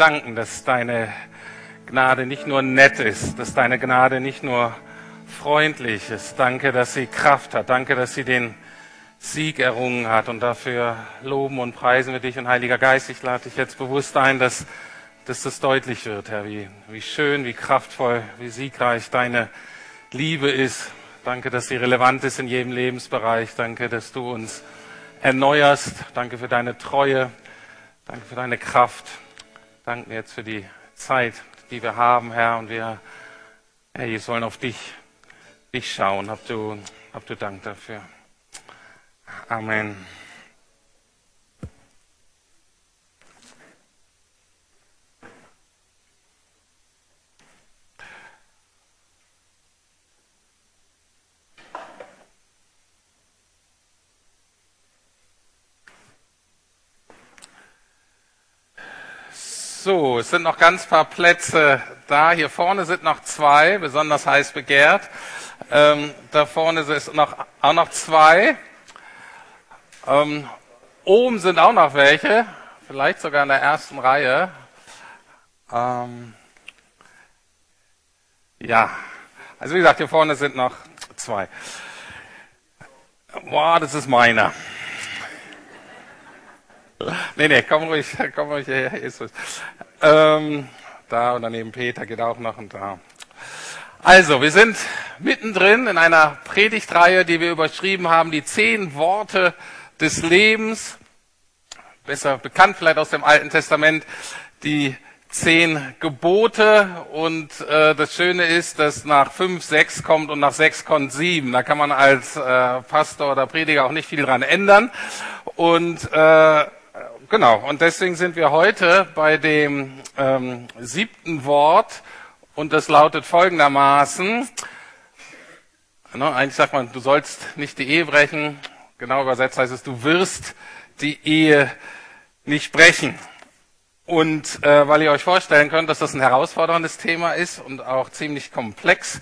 danken, dass deine Gnade nicht nur nett ist, dass deine Gnade nicht nur freundlich ist. Danke, dass sie Kraft hat. Danke, dass sie den Sieg errungen hat. Und dafür loben und preisen wir dich. Und Heiliger Geist, ich lade dich jetzt bewusst ein, dass, dass das deutlich wird, Herr, wie, wie schön, wie kraftvoll, wie siegreich deine Liebe ist. Danke, dass sie relevant ist in jedem Lebensbereich. Danke, dass du uns erneuerst. Danke für deine Treue. Danke für deine Kraft. Danke jetzt für die Zeit, die wir haben, Herr. Und wir, Herr, wir sollen auf dich, dich schauen. Hab du, hab du Dank dafür. Amen. So, es sind noch ganz paar Plätze da. Hier vorne sind noch zwei, besonders heiß begehrt. Ähm, da vorne sind noch, auch noch zwei. Ähm, oben sind auch noch welche, vielleicht sogar in der ersten Reihe. Ähm, ja, also wie gesagt, hier vorne sind noch zwei. Boah, das ist meiner. Nee, nee, komm ruhig, komm ruhig hierher. Jesus. Ähm, da und daneben Peter geht auch noch und da. Also, wir sind mittendrin in einer Predigtreihe, die wir überschrieben haben, die zehn Worte des Lebens. Besser bekannt vielleicht aus dem Alten Testament, die zehn Gebote und äh, das Schöne ist, dass nach fünf sechs kommt und nach sechs kommt sieben. Da kann man als äh, Pastor oder Prediger auch nicht viel dran ändern. Und äh, genau, und deswegen sind wir heute bei dem ähm, siebten Wort und das lautet folgendermaßen. Ne, eigentlich sagt man, du sollst nicht die Ehe brechen. Genau übersetzt heißt es, du wirst die Ehe nicht brechen. Und äh, weil ihr euch vorstellen könnt, dass das ein herausforderndes Thema ist und auch ziemlich komplex,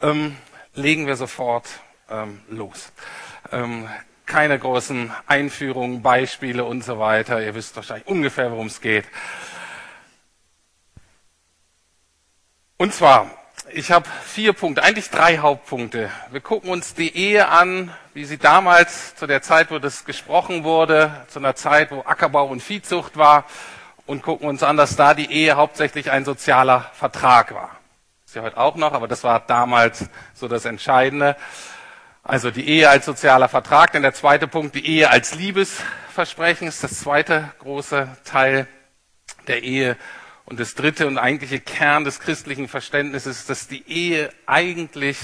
ähm, legen wir sofort ähm, los. Ähm, keine großen Einführungen, Beispiele und so weiter. Ihr wisst wahrscheinlich ungefähr, worum es geht. Und zwar, ich habe vier Punkte, eigentlich drei Hauptpunkte. Wir gucken uns die Ehe an, wie sie damals zu der Zeit, wo das gesprochen wurde, zu einer Zeit, wo Ackerbau und Viehzucht war, und gucken uns an, dass da die Ehe hauptsächlich ein sozialer Vertrag war. Ist ja heute auch noch, aber das war damals so das Entscheidende. Also die Ehe als sozialer Vertrag. Denn der zweite Punkt, die Ehe als Liebesversprechen ist das zweite große Teil der Ehe. Und das dritte und eigentliche Kern des christlichen Verständnisses ist, dass die Ehe eigentlich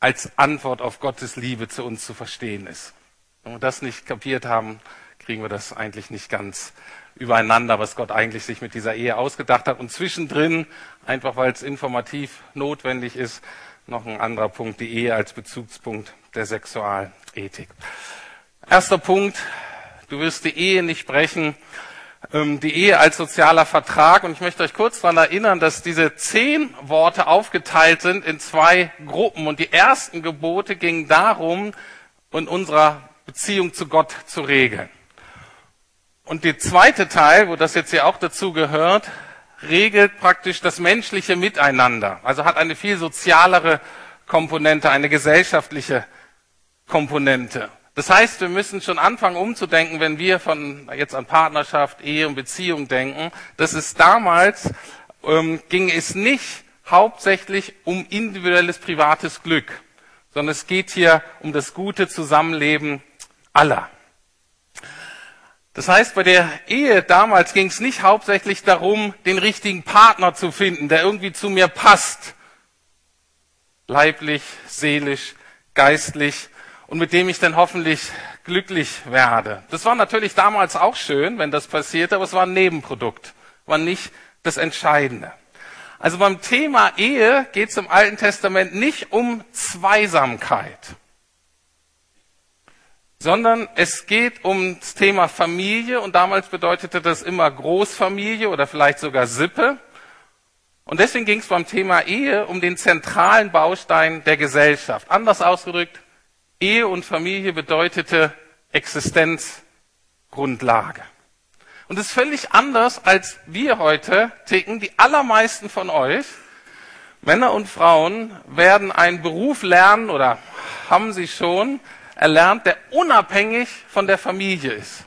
als Antwort auf Gottes Liebe zu uns zu verstehen ist. Wenn wir das nicht kapiert haben, kriegen wir das eigentlich nicht ganz übereinander, was Gott eigentlich sich mit dieser Ehe ausgedacht hat. Und zwischendrin, einfach weil es informativ notwendig ist, noch ein anderer Punkt, die Ehe als Bezugspunkt der Sexualethik. Erster Punkt, du wirst die Ehe nicht brechen. Ähm, die Ehe als sozialer Vertrag. Und ich möchte euch kurz daran erinnern, dass diese zehn Worte aufgeteilt sind in zwei Gruppen. Und die ersten Gebote gingen darum, in unserer Beziehung zu Gott zu regeln. Und der zweite Teil, wo das jetzt hier auch dazu gehört, regelt praktisch das menschliche Miteinander. Also hat eine viel sozialere Komponente, eine gesellschaftliche Komponente. Das heißt, wir müssen schon anfangen umzudenken, wenn wir von jetzt an Partnerschaft, Ehe und Beziehung denken, dass es damals ähm, ging es nicht hauptsächlich um individuelles privates Glück, sondern es geht hier um das gute Zusammenleben aller. Das heißt, bei der Ehe damals ging es nicht hauptsächlich darum, den richtigen Partner zu finden, der irgendwie zu mir passt. Leiblich, seelisch, geistlich und mit dem ich dann hoffentlich glücklich werde. Das war natürlich damals auch schön, wenn das passierte, aber es war ein Nebenprodukt, war nicht das Entscheidende. Also beim Thema Ehe geht es im Alten Testament nicht um Zweisamkeit sondern es geht um das Thema Familie und damals bedeutete das immer Großfamilie oder vielleicht sogar Sippe. Und deswegen ging es beim Thema Ehe um den zentralen Baustein der Gesellschaft. Anders ausgedrückt, Ehe und Familie bedeutete Existenzgrundlage. Und es ist völlig anders, als wir heute ticken. Die allermeisten von euch, Männer und Frauen, werden einen Beruf lernen oder haben sie schon erlernt, der unabhängig von der Familie ist.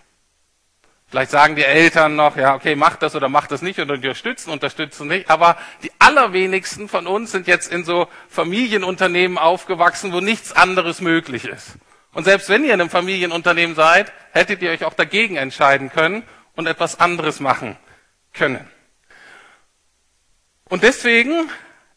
Vielleicht sagen die Eltern noch, ja, okay, mach das oder mach das nicht und unterstützen, unterstützen nicht. Aber die allerwenigsten von uns sind jetzt in so Familienunternehmen aufgewachsen, wo nichts anderes möglich ist. Und selbst wenn ihr in einem Familienunternehmen seid, hättet ihr euch auch dagegen entscheiden können und etwas anderes machen können. Und deswegen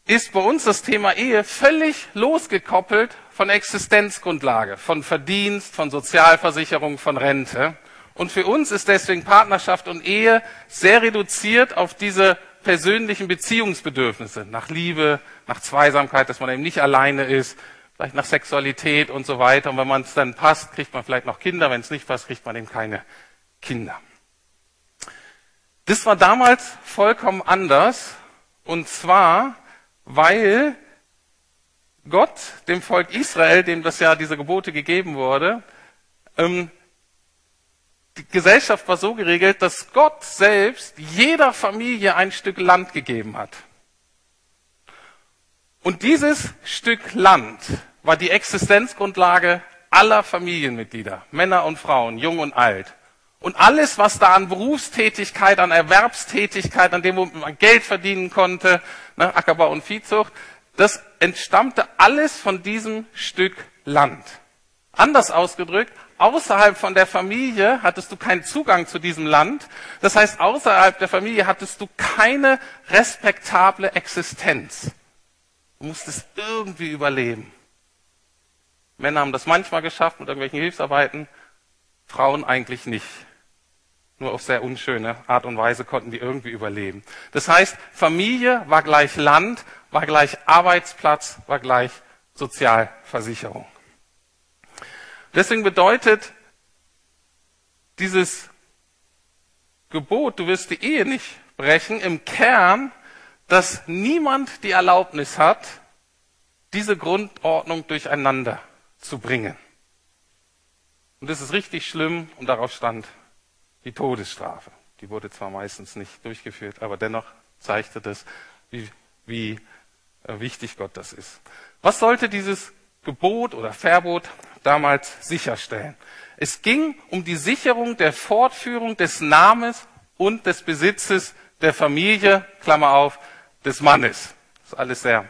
ist bei uns das Thema Ehe völlig losgekoppelt von Existenzgrundlage, von Verdienst, von Sozialversicherung, von Rente. Und für uns ist deswegen Partnerschaft und Ehe sehr reduziert auf diese persönlichen Beziehungsbedürfnisse, nach Liebe, nach Zweisamkeit, dass man eben nicht alleine ist, vielleicht nach Sexualität und so weiter. Und wenn man es dann passt, kriegt man vielleicht noch Kinder. Wenn es nicht passt, kriegt man eben keine Kinder. Das war damals vollkommen anders. Und zwar, weil Gott dem Volk Israel, dem das ja diese Gebote gegeben wurde, ähm, die Gesellschaft war so geregelt, dass Gott selbst jeder Familie ein Stück Land gegeben hat. Und dieses Stück Land war die Existenzgrundlage aller Familienmitglieder, Männer und Frauen, jung und alt. Und alles, was da an Berufstätigkeit, an Erwerbstätigkeit, an dem man Geld verdienen konnte, ne, Ackerbau und Viehzucht, das entstammte alles von diesem Stück Land. Anders ausgedrückt, außerhalb von der Familie hattest du keinen Zugang zu diesem Land. Das heißt, außerhalb der Familie hattest du keine respektable Existenz. Du musstest irgendwie überleben. Männer haben das manchmal geschafft mit irgendwelchen Hilfsarbeiten, Frauen eigentlich nicht. Nur auf sehr unschöne Art und Weise konnten die irgendwie überleben. Das heißt, Familie war gleich Land, war gleich Arbeitsplatz, war gleich Sozialversicherung. Deswegen bedeutet dieses Gebot, du wirst die Ehe nicht brechen, im Kern, dass niemand die Erlaubnis hat, diese Grundordnung durcheinander zu bringen. Und das ist richtig schlimm und darauf stand die Todesstrafe. Die wurde zwar meistens nicht durchgeführt, aber dennoch zeigte das, wie, wie wichtig Gott das ist. Was sollte dieses Gebot oder Verbot damals sicherstellen. Es ging um die Sicherung der Fortführung des Namens und des Besitzes der Familie, Klammer auf, des Mannes. Das ist alles sehr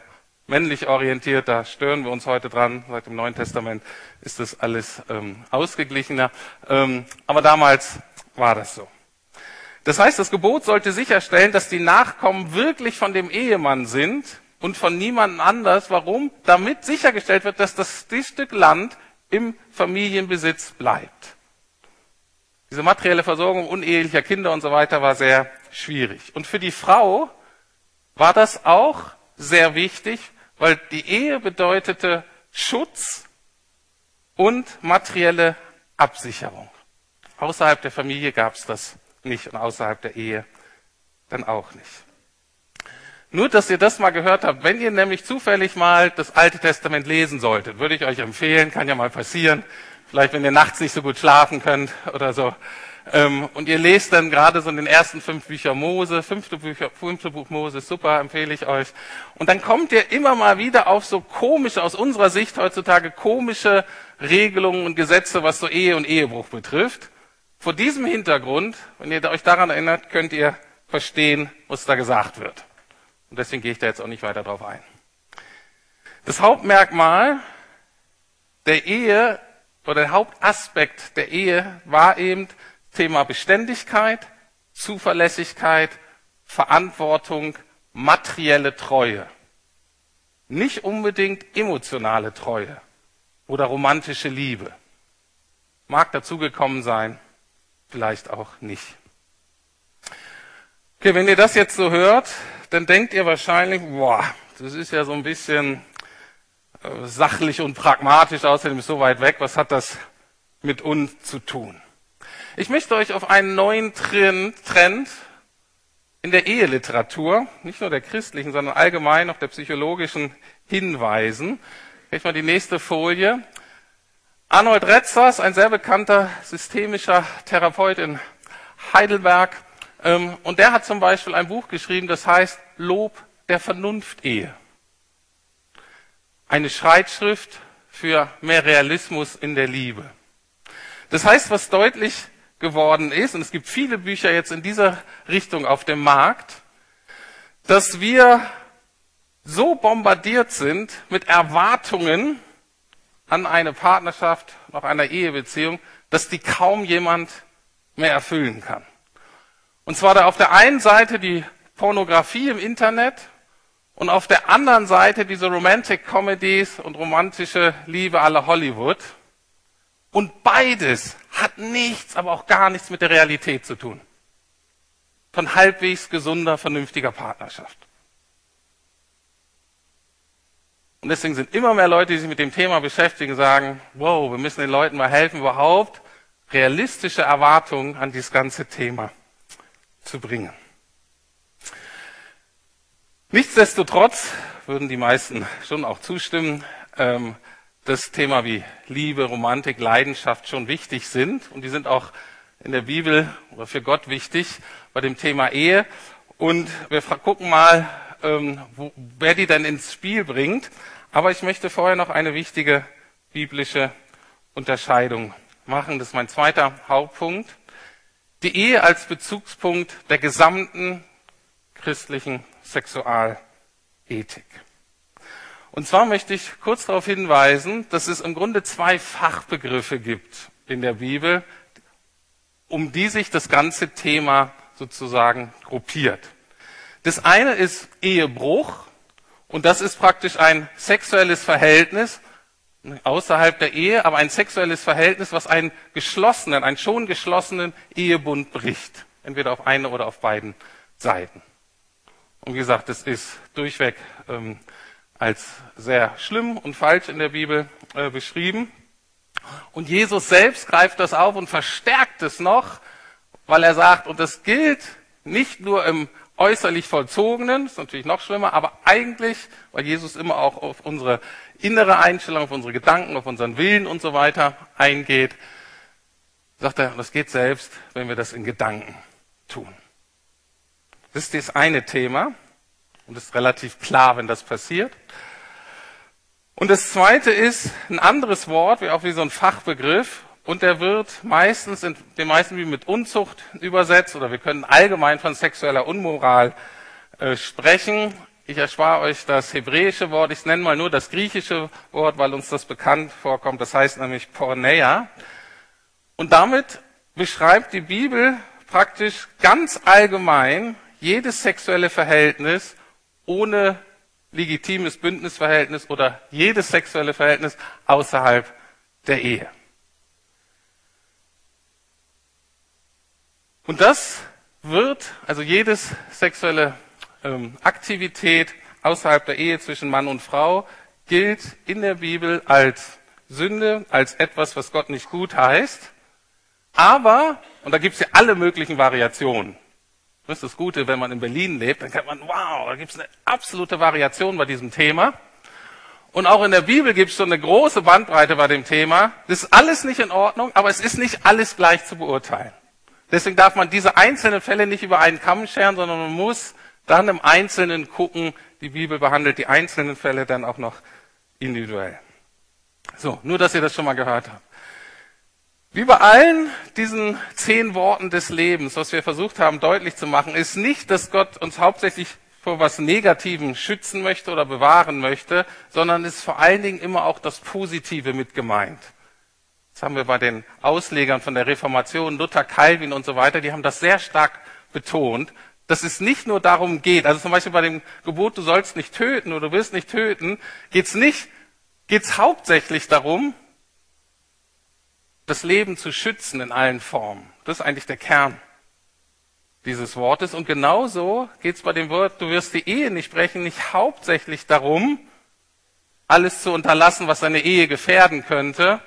männlich orientiert, da stören wir uns heute dran. Seit dem Neuen Testament ist das alles ähm, ausgeglichener. Ähm, aber damals war das so. Das heißt, das Gebot sollte sicherstellen, dass die Nachkommen wirklich von dem Ehemann sind und von niemandem anders. Warum? Damit sichergestellt wird, dass das, Stück Land im Familienbesitz bleibt. Diese materielle Versorgung unehelicher Kinder und so weiter war sehr schwierig. Und für die Frau war das auch sehr wichtig, weil die Ehe bedeutete Schutz und materielle Absicherung. Außerhalb der Familie gab es das nicht und außerhalb der Ehe dann auch nicht. Nur, dass ihr das mal gehört habt. Wenn ihr nämlich zufällig mal das Alte Testament lesen solltet, würde ich euch empfehlen, kann ja mal passieren. Vielleicht, wenn ihr nachts nicht so gut schlafen könnt oder so. Ähm, und ihr lest dann gerade so in den ersten fünf Bücher Mose, fünfte, Bücher, fünfte Buch Mose, super, empfehle ich euch. Und dann kommt ihr immer mal wieder auf so komische, aus unserer Sicht heutzutage komische Regelungen und Gesetze, was so Ehe und Ehebruch betrifft. Vor diesem Hintergrund, wenn ihr euch daran erinnert, könnt ihr verstehen, was da gesagt wird. Und deswegen gehe ich da jetzt auch nicht weiter drauf ein. Das Hauptmerkmal der Ehe oder der Hauptaspekt der Ehe war eben Thema Beständigkeit, Zuverlässigkeit, Verantwortung, materielle Treue. Nicht unbedingt emotionale Treue oder romantische Liebe. Mag dazugekommen sein, vielleicht auch nicht. Okay, wenn ihr das jetzt so hört, dann denkt ihr wahrscheinlich, boah, das ist ja so ein bisschen äh, sachlich und pragmatisch, außerdem ist so weit weg, was hat das mit uns zu tun? Ich möchte euch auf einen neuen Trend, in der Eheliteratur, nicht nur der christlichen, sondern allgemein auch der psychologischen hinweisen. Ich mal die nächste Folie. Arnold Retzers, ein sehr bekannter systemischer Therapeut in Heidelberg. Ähm, und der hat zum Beispiel ein Buch geschrieben, das heißt Lob der Vernunft-Ehe. Eine Schreitschrift für mehr Realismus in der Liebe. Das heißt, was deutlich geworden ist, und es gibt viele Bücher jetzt in dieser Richtung auf dem Markt, dass wir so bombardiert sind mit Erwartungen an eine Partnerschaft, noch einer Ehebeziehung, dass die kaum jemand mehr erfüllen kann. Und zwar da auf der einen Seite die Pornografie im Internet und auf der anderen Seite diese Romantic Comedies und romantische Liebe aller Hollywood. Und beides hat nichts, aber auch gar nichts mit der Realität zu tun. Von halbwegs gesunder, vernünftiger Partnerschaft. Und deswegen sind immer mehr Leute, die sich mit dem Thema beschäftigen, sagen, wow, wir müssen den Leuten mal helfen, überhaupt realistische Erwartungen an dieses ganze Thema zu bringen. Nichtsdestotrotz würden die meisten schon auch zustimmen, ähm, dass Thema wie Liebe, Romantik, Leidenschaft schon wichtig sind und die sind auch in der Bibel oder für Gott wichtig bei dem Thema Ehe. Und wir gucken mal, ähm, wer die dann ins Spiel bringt. Aber ich möchte vorher noch eine wichtige biblische Unterscheidung machen. Das ist mein zweiter Hauptpunkt. Die Ehe als Bezugspunkt der gesamten christlichen Sexualethik. Und zwar möchte ich kurz darauf hinweisen, dass es im Grunde zwei Fachbegriffe gibt in der Bibel, um die sich das ganze Thema sozusagen gruppiert. Das eine ist Ehebruch und das ist praktisch ein sexuelles Verhältnis außerhalb der Ehe, aber ein sexuelles Verhältnis, was einen geschlossenen, einen schon geschlossenen Ehebund bricht. Entweder auf eine oder auf beiden Seiten. Und wie gesagt, es ist durchweg ähm, als sehr schlimm und falsch in der Bibel äh, beschrieben. Und Jesus selbst greift das auf und verstärkt es noch, weil er sagt, und das gilt nicht nur im äußerlich vollzogenen, ist natürlich noch schlimmer, aber eigentlich, weil Jesus immer auch auf unsere innere Einstellung, auf unsere Gedanken, auf unseren Willen und so weiter eingeht, sagt er, das geht selbst, wenn wir das in Gedanken tun. Das ist das eine Thema. Und ist relativ klar, wenn das passiert. Und das zweite ist ein anderes Wort, wie auch wie so ein Fachbegriff. Und der wird meistens in den meisten wie mit Unzucht übersetzt oder wir können allgemein von sexueller Unmoral äh, sprechen. Ich erspare euch das hebräische Wort. Ich nenne mal nur das griechische Wort, weil uns das bekannt vorkommt. Das heißt nämlich Porneia. Und damit beschreibt die Bibel praktisch ganz allgemein jedes sexuelle Verhältnis ohne legitimes Bündnisverhältnis oder jedes sexuelle Verhältnis außerhalb der Ehe. Und das wird, also jedes sexuelle ähm, Aktivität außerhalb der Ehe zwischen Mann und Frau gilt in der Bibel als Sünde, als etwas, was Gott nicht gut heißt. Aber, und da gibt es ja alle möglichen Variationen, das ist das Gute, wenn man in Berlin lebt, dann kann man, wow, da gibt es eine absolute Variation bei diesem Thema. Und auch in der Bibel gibt es so eine große Bandbreite bei dem Thema. Das ist alles nicht in Ordnung, aber es ist nicht alles gleich zu beurteilen. Deswegen darf man diese einzelnen Fälle nicht über einen Kamm scheren, sondern man muss dann im Einzelnen gucken. Die Bibel behandelt die einzelnen Fälle dann auch noch individuell. So, nur dass ihr das schon mal gehört habt. Wie bei allen diesen zehn Worten des Lebens, was wir versucht haben deutlich zu machen, ist nicht, dass Gott uns hauptsächlich vor was Negativem schützen möchte oder bewahren möchte, sondern ist vor allen Dingen immer auch das Positive mit gemeint. Das haben wir bei den Auslegern von der Reformation, Luther, Calvin und so weiter, die haben das sehr stark betont, dass es nicht nur darum geht, also zum Beispiel bei dem Gebot, du sollst nicht töten oder du wirst nicht töten, geht es nicht, geht es hauptsächlich darum, das Leben zu schützen in allen Formen. Das ist eigentlich der Kern dieses Wortes. Und genauso geht es bei dem Wort, du wirst die Ehe nicht brechen, nicht hauptsächlich darum, alles zu unterlassen, was deine Ehe gefährden könnte,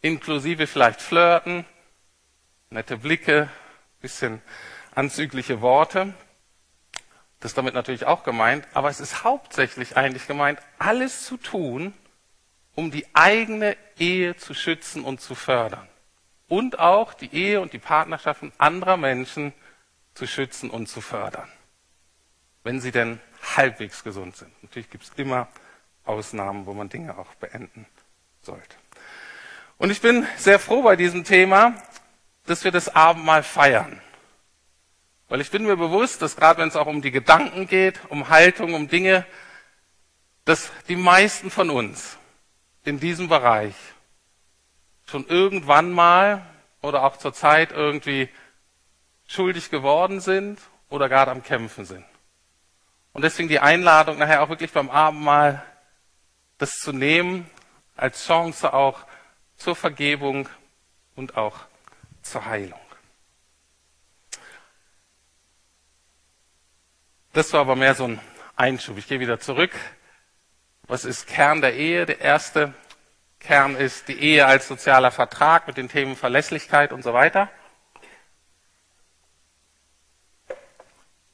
inklusive vielleicht Flirten, nette Blicke, bisschen anzügliche Worte. Das ist damit natürlich auch gemeint, aber es ist hauptsächlich eigentlich gemeint, alles zu tun, um die eigene Ehe zu schützen und zu fördern. und auch die Ehe und die Partnerschaften anderer Menschen zu schützen und zu fördern. Wenn sie denn halbwegs gesund sind. Natürlich gibt es immer Ausnahmen, wo man Dinge auch beenden sollte. Und ich bin sehr froh bei diesem Thema, dass wir das Abendmahl feiern. Weil ich bin mir bewusst, dass gerade wenn es auch um die Gedanken geht, um Haltung, um Dinge, dass die meisten von uns in diesem Bereich schon irgendwann mal oder auch zur Zeit irgendwie schuldig geworden sind oder gerade am Kämpfen sind. Und deswegen die Einladung nachher auch wirklich beim Abendmahl das zu nehmen als Chance auch zur Vergebung und auch zur Heilung. Das war aber mehr so ein Einschub. Ich gehe wieder zurück. Was ist Kern der Ehe? Der erste Kern ist die Ehe als sozialer Vertrag mit den Themen Verlässlichkeit und so weiter.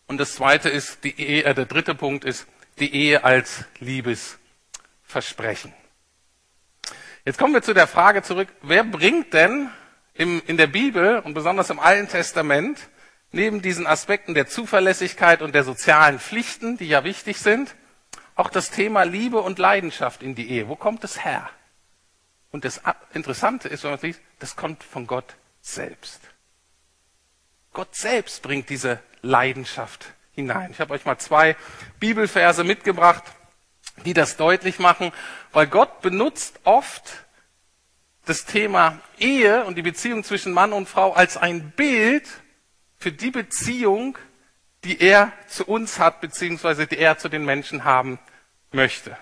Und das zweite ist die Ehe, äh, der dritte Punkt ist die Ehe als Liebesversprechen. Jetzt kommen wir zu der Frage zurück, wer bringt denn im, in der Bibel und besonders im Alten Testament neben diesen Aspekten der Zuverlässigkeit und der sozialen Pflichten, die ja wichtig sind, auch das Thema Liebe und Leidenschaft in die Ehe. Wo kommt es her? Und das Interessante ist, wenn man sieht, das kommt von Gott selbst. Gott selbst bringt diese Leidenschaft hinein. Ich habe euch mal zwei Bibelverse mitgebracht, die das deutlich machen, weil Gott benutzt oft das Thema Ehe und die Beziehung zwischen Mann und Frau als ein Bild für die Beziehung, die er zu uns hat, beziehungsweise die er zu den Menschen haben möchte.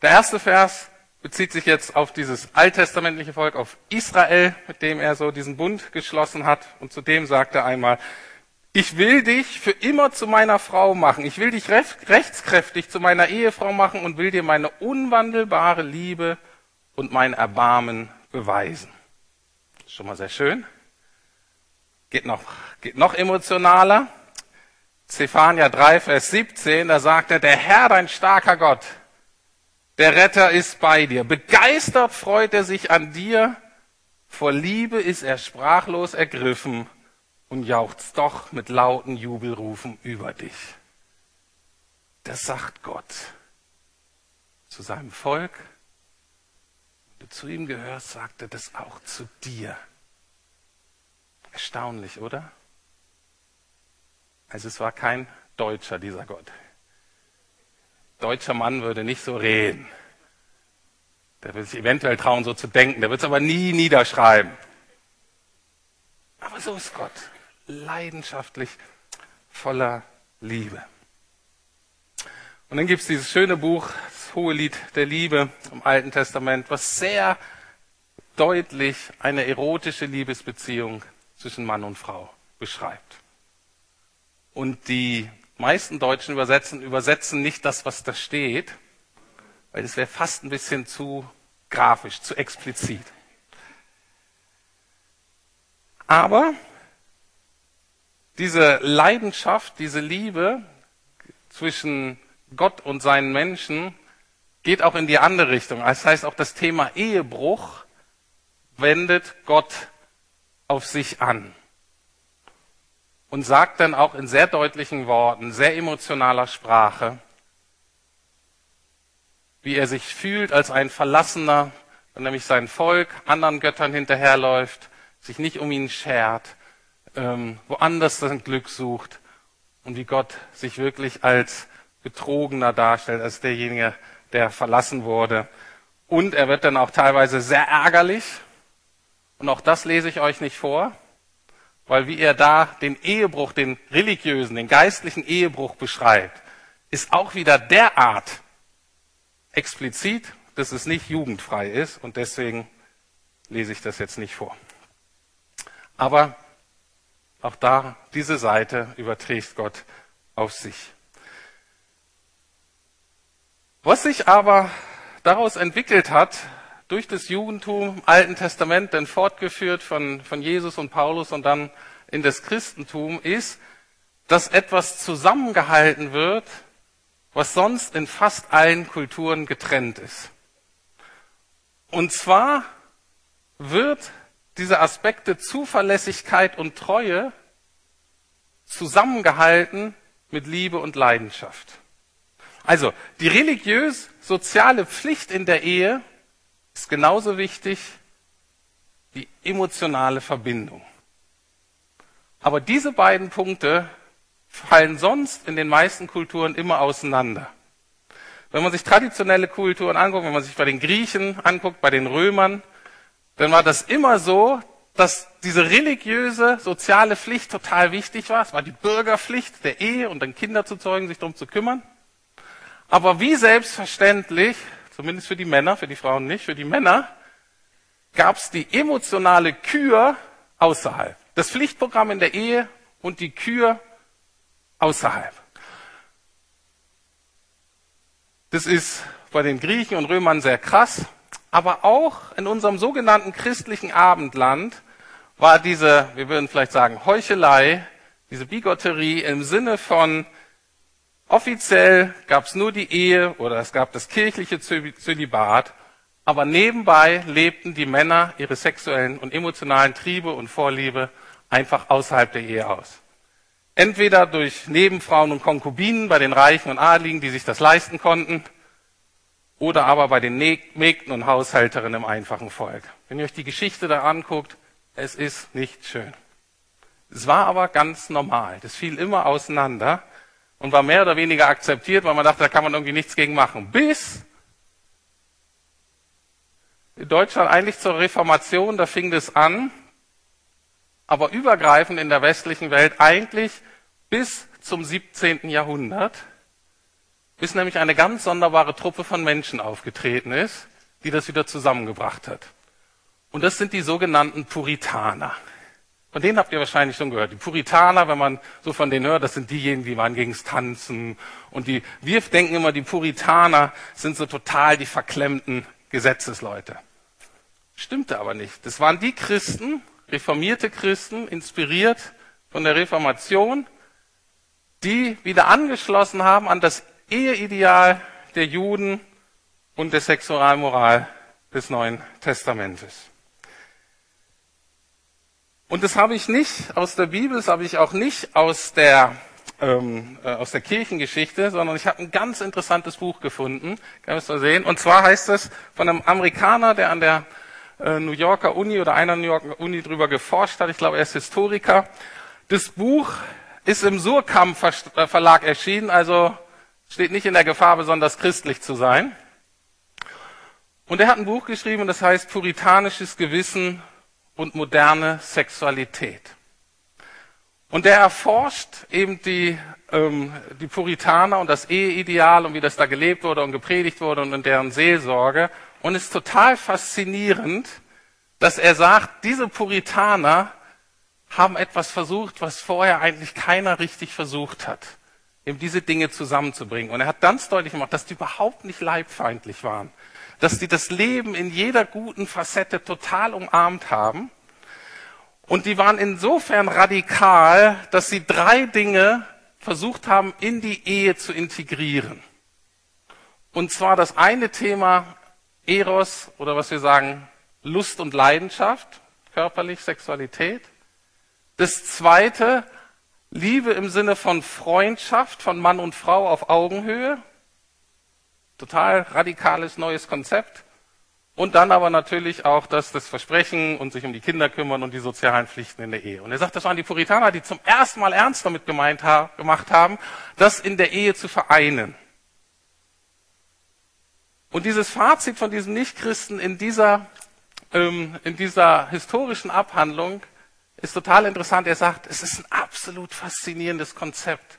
Der erste Vers bezieht sich jetzt auf dieses alttestamentliche Volk, auf Israel, mit dem er so diesen Bund geschlossen hat. Und zudem sagt er einmal, ich will dich für immer zu meiner Frau machen. Ich will dich rechtskräftig zu meiner Ehefrau machen und will dir meine unwandelbare Liebe und mein Erbarmen beweisen. Schon mal sehr schön. Geht noch, geht noch emotionaler. Zephania 3, Vers 17, da sagt er, der Herr, dein starker Gott, der Retter ist bei dir. Begeistert freut er sich an dir. Vor Liebe ist er sprachlos ergriffen und jauchzt doch mit lauten Jubelrufen über dich. Das sagt Gott zu seinem Volk. Wenn du zu ihm gehörst, sagt er das auch zu dir. Erstaunlich, oder? Also es war kein Deutscher, dieser Gott deutscher Mann würde nicht so reden. Der würde sich eventuell trauen, so zu denken. Der wird es aber nie niederschreiben. Aber so ist Gott. Leidenschaftlich, voller Liebe. Und dann gibt es dieses schöne Buch, das Hohe Lied der Liebe im Alten Testament, was sehr deutlich eine erotische Liebesbeziehung zwischen Mann und Frau beschreibt. Und die meisten deutschen Übersetzen übersetzen nicht das, was da steht, weil das wäre fast ein bisschen zu grafisch, zu explizit. Aber diese Leidenschaft, diese Liebe zwischen Gott und seinen Menschen geht auch in die andere Richtung. Das heißt, auch das Thema Ehebruch wendet Gott auf sich an und sagt dann auch in sehr deutlichen Worten, sehr emotionaler Sprache, wie er sich fühlt als ein Verlassener, wenn nämlich sein Volk anderen Göttern hinterherläuft, sich nicht um ihn schert, ähm, woanders sein Glück sucht und wie Gott sich wirklich als Betrogener darstellt, als derjenige, der verlassen wurde. Und er wird dann auch teilweise sehr ärgerlich. Und auch das lese ich euch nicht vor weil wie er da den Ehebruch, den religiösen, den geistlichen Ehebruch beschreibt, ist auch wieder derart explizit, dass es nicht jugendfrei ist und deswegen lese ich das jetzt nicht vor. Aber auch da, diese Seite überträgt Gott auf sich. Was sich aber daraus entwickelt hat, durch das Judentum Alten Testament, dann fortgeführt von, von Jesus und Paulus und dann in das Christentum, ist, dass etwas zusammengehalten wird, was sonst in fast allen Kulturen getrennt ist. Und zwar wird diese Aspekte Zuverlässigkeit und Treue zusammengehalten mit Liebe und Leidenschaft. Also die religiös-soziale Pflicht in der Ehe ist genauso wichtig wie emotionale Verbindung. Aber diese beiden Punkte fallen sonst in den meisten Kulturen immer auseinander. Wenn man sich traditionelle Kulturen anguckt, wenn man sich bei den Griechen anguckt, bei den Römern, dann war das immer so, dass diese religiöse, soziale Pflicht total wichtig war. Es war die Bürgerpflicht der Ehe und dann Kinder zu zeugen, sich darum zu kümmern. Aber wie selbstverständlich, zumindest für die Männer, für die Frauen nicht, für die Männer, gab es die emotionale Kür außerhalb. Das Pflichtprogramm in der Ehe und die Kür außerhalb. Das ist bei den Griechen und Römern sehr krass, aber auch in unserem sogenannten christlichen Abendland war diese, wir würden vielleicht sagen, Heuchelei, diese Bigotterie im Sinne von offiziell gab es nur die Ehe oder es gab das kirchliche Zölibat, aber nebenbei lebten die Männer ihre sexuellen und emotionalen Triebe und Vorliebe einfach außerhalb der Ehe aus. Entweder durch Nebenfrauen und Konkubinen bei den Reichen und Adligen, die sich das leisten konnten, oder aber bei den Mägden und Haushälterinnen im einfachen Volk. Wenn ihr euch die Geschichte da anguckt, es ist nicht schön. Es war aber ganz normal. Das fiel immer auseinander und war mehr oder weniger akzeptiert, weil man dachte, da kann man irgendwie nichts gegen machen. Bis in Deutschland eigentlich zur Reformation, da fing das an, aber übergreifend in der westlichen Welt eigentlich bis zum 17. Jahrhundert, bis nämlich eine ganz sonderbare Truppe von Menschen aufgetreten ist, die das wieder zusammengebracht hat. Und das sind die sogenannten Puritaner. Von denen habt ihr wahrscheinlich schon gehört. Die Puritaner, wenn man so von denen hört, das sind diejenigen, die waren gegens Tanzen. Und die, wir denken immer, die Puritaner sind so total die verklemmten Gesetzesleute. Stimmte aber nicht. Das waren die Christen, reformierte Christen, inspiriert von der Reformation, die wieder angeschlossen haben an das Eheideal der Juden und der Sexualmoral des Neuen Testamentes. Und das habe ich nicht aus der Bibel, das habe ich auch nicht aus der, ähm, äh, aus der Kirchengeschichte, sondern ich habe ein ganz interessantes Buch gefunden, kann man es mal sehen. Und zwar heißt es von einem Amerikaner, der an der äh, New Yorker Uni oder einer New Yorker Uni drüber geforscht hat. Ich glaube, er ist Historiker. Das Buch ist im Surkamp äh, Verlag erschienen, also steht nicht in der Gefahr, besonders christlich zu sein. Und er hat ein Buch geschrieben, das heißt Puritanisches Gewissen und moderne Sexualität. Und er erforscht eben die, ähm, die Puritaner und das Eheideal und wie das da gelebt wurde und gepredigt wurde und in deren Seelsorge und es ist total faszinierend, dass er sagt, diese Puritaner haben etwas versucht, was vorher eigentlich keiner richtig versucht hat, eben diese Dinge zusammenzubringen. Und er hat ganz deutlich gemacht, dass die überhaupt nicht leibfeindlich waren, dass die das Leben in jeder guten Facette total umarmt haben. Und die waren insofern radikal, dass sie drei Dinge versucht haben, in die Ehe zu integrieren. Und zwar das eine Thema Eros oder was wir sagen, Lust und Leidenschaft, körperlich, Sexualität. Das zweite, Liebe im Sinne von Freundschaft von Mann und Frau auf Augenhöhe. Total radikales neues Konzept. Und dann aber natürlich auch das, das Versprechen und sich um die Kinder kümmern und die sozialen Pflichten in der Ehe. Und er sagt, das waren die Puritaner, die zum ersten Mal ernst damit gemeint, gemacht haben, das in der Ehe zu vereinen. Und dieses Fazit von diesem Nichtchristen in dieser, ähm, in dieser historischen Abhandlung ist total interessant. Er sagt, es ist ein absolut faszinierendes Konzept.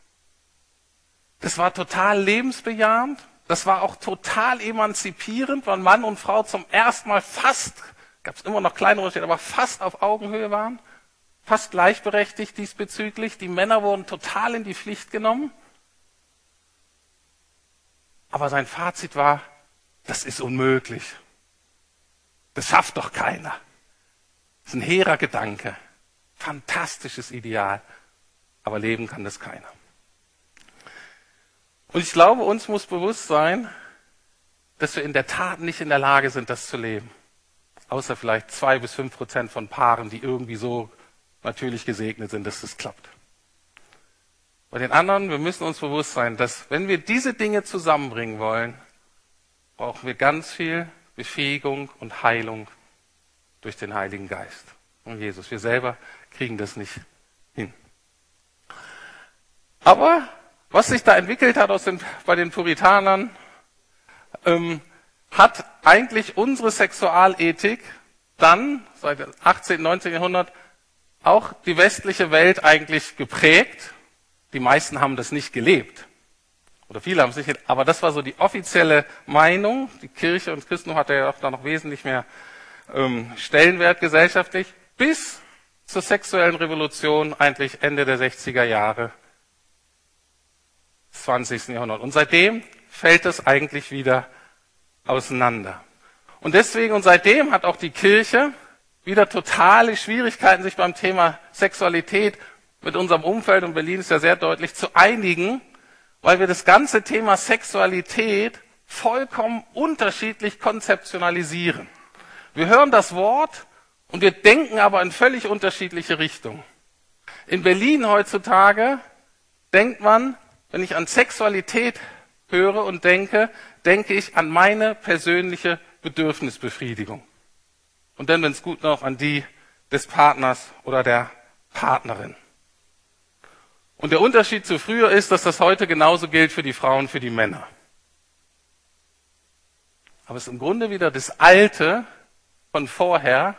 Das war total lebensbejahend. Das war auch total emanzipierend, weil Mann und Frau zum ersten Mal fast, gab es immer noch kleinere Unterschiede, aber fast auf Augenhöhe waren, fast gleichberechtigt diesbezüglich. Die Männer wurden total in die Pflicht genommen. Aber sein Fazit war, das ist unmöglich. Das schafft doch keiner. Das ist ein hehrer Gedanke. Fantastisches Ideal. Aber leben kann das keiner. Und ich glaube, uns muss bewusst sein, dass wir in der Tat nicht in der Lage sind, das zu leben. außer vielleicht zwei bis fünf Prozent von Paaren, die irgendwie so natürlich gesegnet sind, dass das klappt. Bei den anderen, wir müssen uns bewusst sein, dass wenn wir diese Dinge zusammenbringen wollen, brauchen wir ganz viel Befähigung und Heilung durch den Heiligen Geist und Jesus. Wir selber kriegen das nicht hin. Aber was sich da entwickelt hat aus den, bei den Puritanern, ähm, hat eigentlich unsere Sexualethik dann seit dem 18., 19. Jahrhundert auch die westliche Welt eigentlich geprägt. Die meisten haben das nicht gelebt. Oder viele haben es nicht gelebt. Aber das war so die offizielle Meinung. Die Kirche und Christentum hatte ja auch da noch wesentlich mehr ähm, Stellenwert gesellschaftlich. Bis zur sexuellen Revolution eigentlich Ende der 60er Jahre 20. Jahrhunderts. Und seitdem fällt es eigentlich wieder auseinander. Und deswegen und seitdem hat auch die Kirche wieder totale Schwierigkeiten, sich beim Thema Sexualität mit unserem Umfeld, und Berlin ist ja sehr deutlich, zu einigen, weil wir das ganze Thema Sexualität vollkommen unterschiedlich konzeptionalisieren. Wir hören das Wort und wir denken aber in völlig unterschiedliche Richtungen. In Berlin heutzutage denkt man, wenn ich an Sexualität höre und denke, denke ich an meine persönliche Bedürfnisbefriedigung. Und dann, wenn es gut noch, an die des Partners oder der Partnerin. Und der Unterschied zu früher ist, dass das heute genauso gilt für die Frauen, für die Männer. Aber es ist im Grunde wieder das Alte von vorher.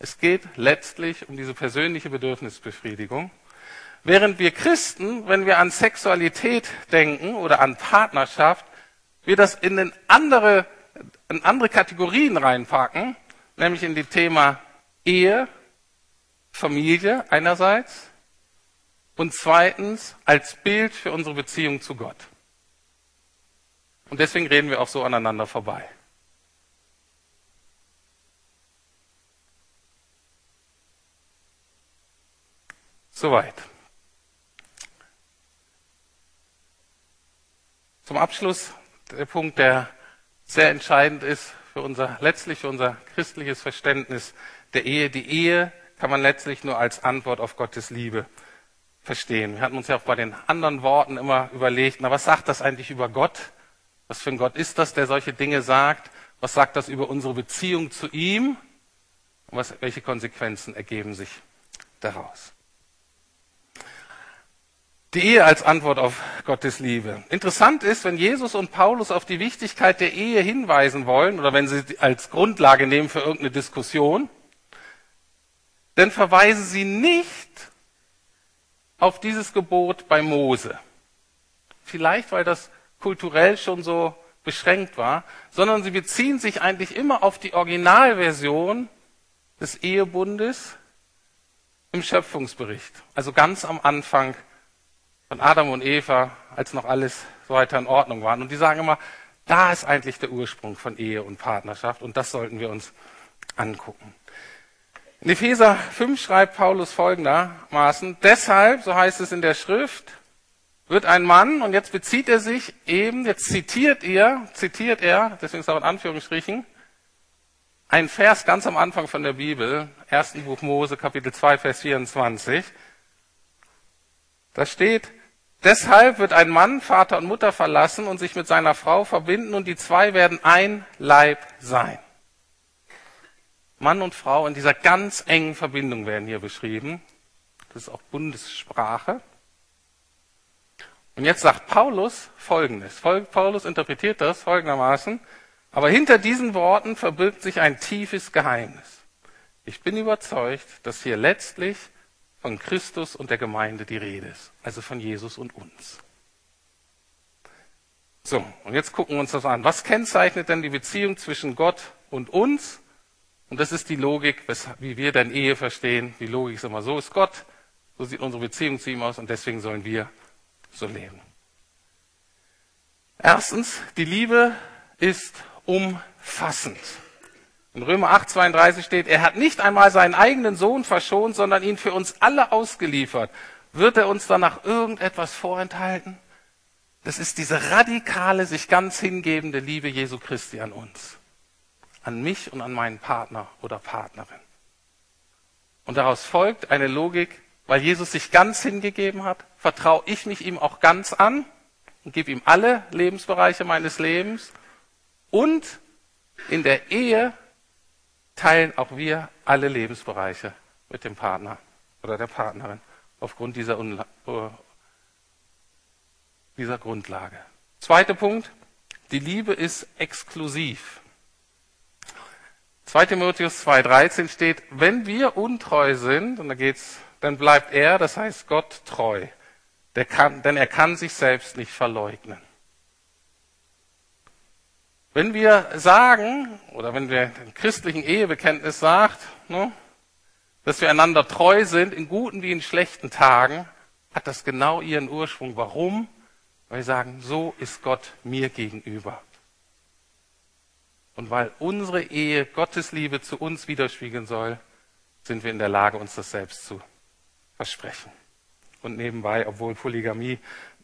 Es geht letztlich um diese persönliche Bedürfnisbefriedigung. Während wir Christen, wenn wir an Sexualität denken oder an Partnerschaft, wir das in andere, in andere Kategorien reinpacken, nämlich in die Thema Ehe, Familie einerseits und zweitens als Bild für unsere Beziehung zu Gott. Und deswegen reden wir auch so aneinander vorbei. Soweit. Zum Abschluss der Punkt, der sehr entscheidend ist für unser, letztlich für unser christliches Verständnis der Ehe. Die Ehe kann man letztlich nur als Antwort auf Gottes Liebe verstehen. Wir hatten uns ja auch bei den anderen Worten immer überlegt, na, was sagt das eigentlich über Gott? Was für ein Gott ist das, der solche Dinge sagt? Was sagt das über unsere Beziehung zu ihm? Und was, welche Konsequenzen ergeben sich daraus? Die Ehe als Antwort auf Gottes Liebe. Interessant ist, wenn Jesus und Paulus auf die Wichtigkeit der Ehe hinweisen wollen oder wenn sie als Grundlage nehmen für irgendeine Diskussion, dann verweisen sie nicht auf dieses Gebot bei Mose. Vielleicht, weil das kulturell schon so beschränkt war, sondern sie beziehen sich eigentlich immer auf die Originalversion des Ehebundes im Schöpfungsbericht, also ganz am Anfang von Adam und Eva, als noch alles so weiter in Ordnung war. Und die sagen immer, da ist eigentlich der Ursprung von Ehe und Partnerschaft und das sollten wir uns angucken. In Epheser 5 schreibt Paulus folgendermaßen, deshalb, so heißt es in der Schrift, wird ein Mann, und jetzt bezieht er sich eben, jetzt zitiert er, zitiert er, deswegen ist auch in Anführungsstrichen, ein Vers ganz am Anfang von der Bibel, ersten Buch Mose, Kapitel 2, Vers 24. Da steht, Deshalb wird ein Mann Vater und Mutter verlassen und sich mit seiner Frau verbinden und die zwei werden ein Leib sein. Mann und Frau in dieser ganz engen Verbindung werden hier beschrieben. Das ist auch Bundessprache. Und jetzt sagt Paulus Folgendes. Paulus interpretiert das folgendermaßen. Aber hinter diesen Worten verbirgt sich ein tiefes Geheimnis. Ich bin überzeugt, dass hier letztlich von Christus und der Gemeinde die Rede ist, also von Jesus und uns. So, und jetzt gucken wir uns das an. Was kennzeichnet denn die Beziehung zwischen Gott und uns? Und das ist die Logik, wie wir denn Ehe verstehen. Die Logik ist immer so ist Gott, so sieht unsere Beziehung zu ihm aus und deswegen sollen wir so leben. Erstens, die Liebe ist umfassend. In Römer 8, 32 steht, er hat nicht einmal seinen eigenen Sohn verschont, sondern ihn für uns alle ausgeliefert. Wird er uns danach irgendetwas vorenthalten? Das ist diese radikale, sich ganz hingebende Liebe Jesu Christi an uns. an mich und an meinen Partner oder Partnerin. Und daraus folgt eine Logik, weil Jesus sich ganz hingegeben hat, vertraue ich mich ihm auch ganz an und gebe ihm alle Lebensbereiche meines Lebens. Und in der Ehe teilen auch wir alle Lebensbereiche mit dem Partner oder der Partnerin aufgrund dieser, Unla äh, dieser Grundlage. Zweiter Punkt, die Liebe ist exklusiv. 2 Timotheus 2,13 steht, wenn wir untreu sind, und da geht's, dann bleibt er, das heißt Gott, treu. Kann, denn er kann sich selbst nicht verleugnen. Wenn wir sagen, oder wenn wir im christlichen Ehebekenntnis sagt, ne, dass wir einander treu sind, in guten wie in schlechten Tagen, hat das genau ihren Ursprung. Warum? Weil wir sagen, so ist Gott mir gegenüber. Und weil unsere Ehe Gottes Liebe zu uns widerspiegeln soll, sind wir in der Lage, uns das selbst zu versprechen. Und nebenbei, obwohl Polygamie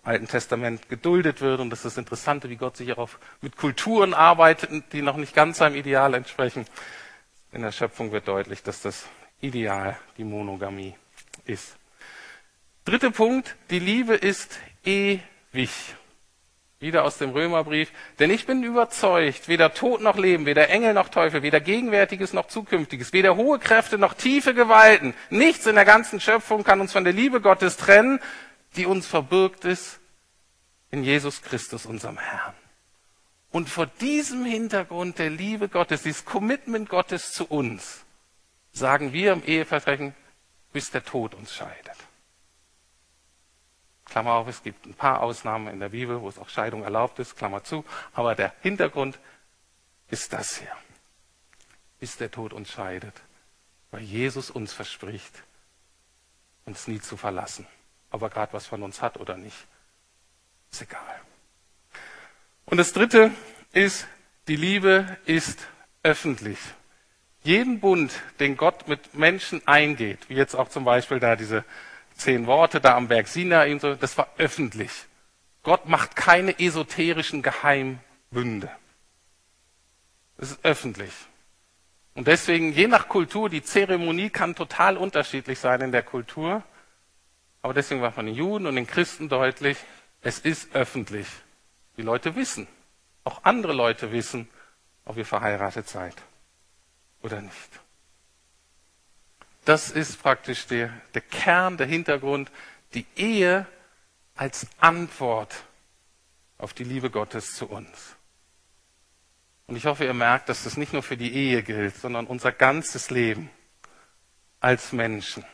Alten Testament geduldet wird, und das ist das Interessante, wie Gott sich auch mit Kulturen arbeitet, die noch nicht ganz seinem Ideal entsprechen, in der Schöpfung wird deutlich, dass das Ideal die Monogamie ist. Dritter Punkt, die Liebe ist ewig. Wieder aus dem Römerbrief. Denn ich bin überzeugt, weder Tod noch Leben, weder Engel noch Teufel, weder Gegenwärtiges noch Zukünftiges, weder hohe Kräfte noch tiefe Gewalten, nichts in der ganzen Schöpfung kann uns von der Liebe Gottes trennen, die uns verbirgt ist in Jesus Christus, unserem Herrn. Und vor diesem Hintergrund der Liebe Gottes, dieses Commitment Gottes zu uns, sagen wir im Eheversprechen, bis der Tod uns scheidet. Klammer auf, es gibt ein paar Ausnahmen in der Bibel, wo es auch Scheidung erlaubt ist, Klammer zu, aber der Hintergrund ist das hier. Bis der Tod uns scheidet, weil Jesus uns verspricht, uns nie zu verlassen. Ob er gerade was von uns hat oder nicht, ist egal. Und das Dritte ist, die Liebe ist öffentlich. Jeden Bund, den Gott mit Menschen eingeht, wie jetzt auch zum Beispiel da diese zehn Worte da am Berg Sinai so, das war öffentlich. Gott macht keine esoterischen Geheimbünde. Das ist öffentlich. Und deswegen, je nach Kultur, die Zeremonie kann total unterschiedlich sein in der Kultur. Aber deswegen war von den Juden und den Christen deutlich, es ist öffentlich. Die Leute wissen, auch andere Leute wissen, ob ihr verheiratet seid oder nicht. Das ist praktisch der, der Kern, der Hintergrund, die Ehe als Antwort auf die Liebe Gottes zu uns. Und ich hoffe, ihr merkt, dass das nicht nur für die Ehe gilt, sondern unser ganzes Leben als Menschen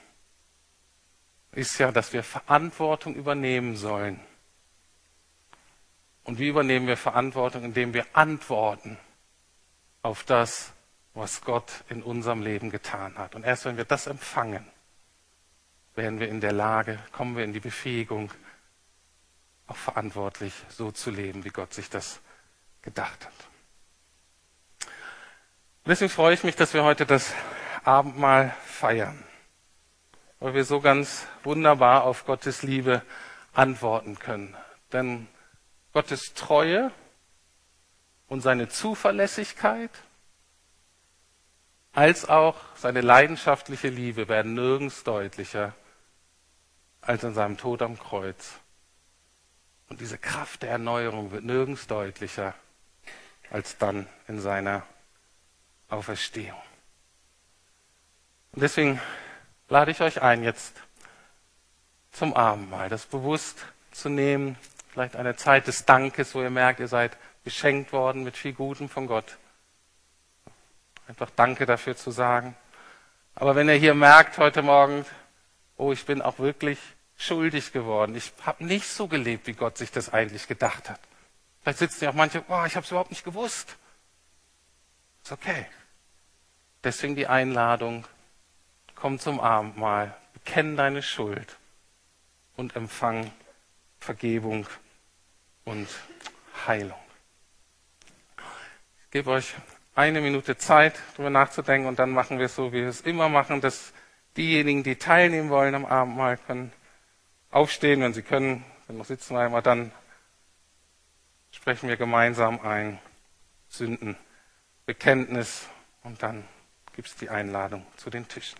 ist ja, dass wir Verantwortung übernehmen sollen. Und wie übernehmen wir Verantwortung? Indem wir antworten auf das, was Gott in unserem Leben getan hat. Und erst wenn wir das empfangen, werden wir in der Lage, kommen wir in die Befähigung, auch verantwortlich so zu leben, wie Gott sich das gedacht hat. deswegen freue ich mich, dass wir heute das Abendmahl feiern, weil wir so ganz wunderbar auf Gottes Liebe antworten können. Denn Gottes Treue und seine Zuverlässigkeit als auch seine leidenschaftliche Liebe werden nirgends deutlicher als in seinem Tod am Kreuz. Und diese Kraft der Erneuerung wird nirgends deutlicher als dann in seiner Auferstehung. Und deswegen lade ich euch ein, jetzt zum Abendmahl, das bewusst zu nehmen, vielleicht eine Zeit des Dankes, wo ihr merkt, ihr seid beschenkt worden mit viel Gutem von Gott. Einfach Danke dafür zu sagen. Aber wenn ihr hier merkt heute Morgen, oh, ich bin auch wirklich schuldig geworden. Ich habe nicht so gelebt, wie Gott sich das eigentlich gedacht hat. Vielleicht sitzen ja auch manche, oh, ich habe es überhaupt nicht gewusst. Ist okay. Deswegen die Einladung, komm zum Abendmahl, bekenn deine Schuld und empfang Vergebung und Heilung. Ich gebe euch eine Minute Zeit, darüber nachzudenken und dann machen wir es so, wie wir es immer machen, dass diejenigen, die teilnehmen wollen am Abendmahl, können aufstehen, wenn sie können, wenn noch sitzen bleiben, dann sprechen wir gemeinsam ein Sündenbekenntnis. Bekenntnis und dann gibt es die Einladung zu den Tischen.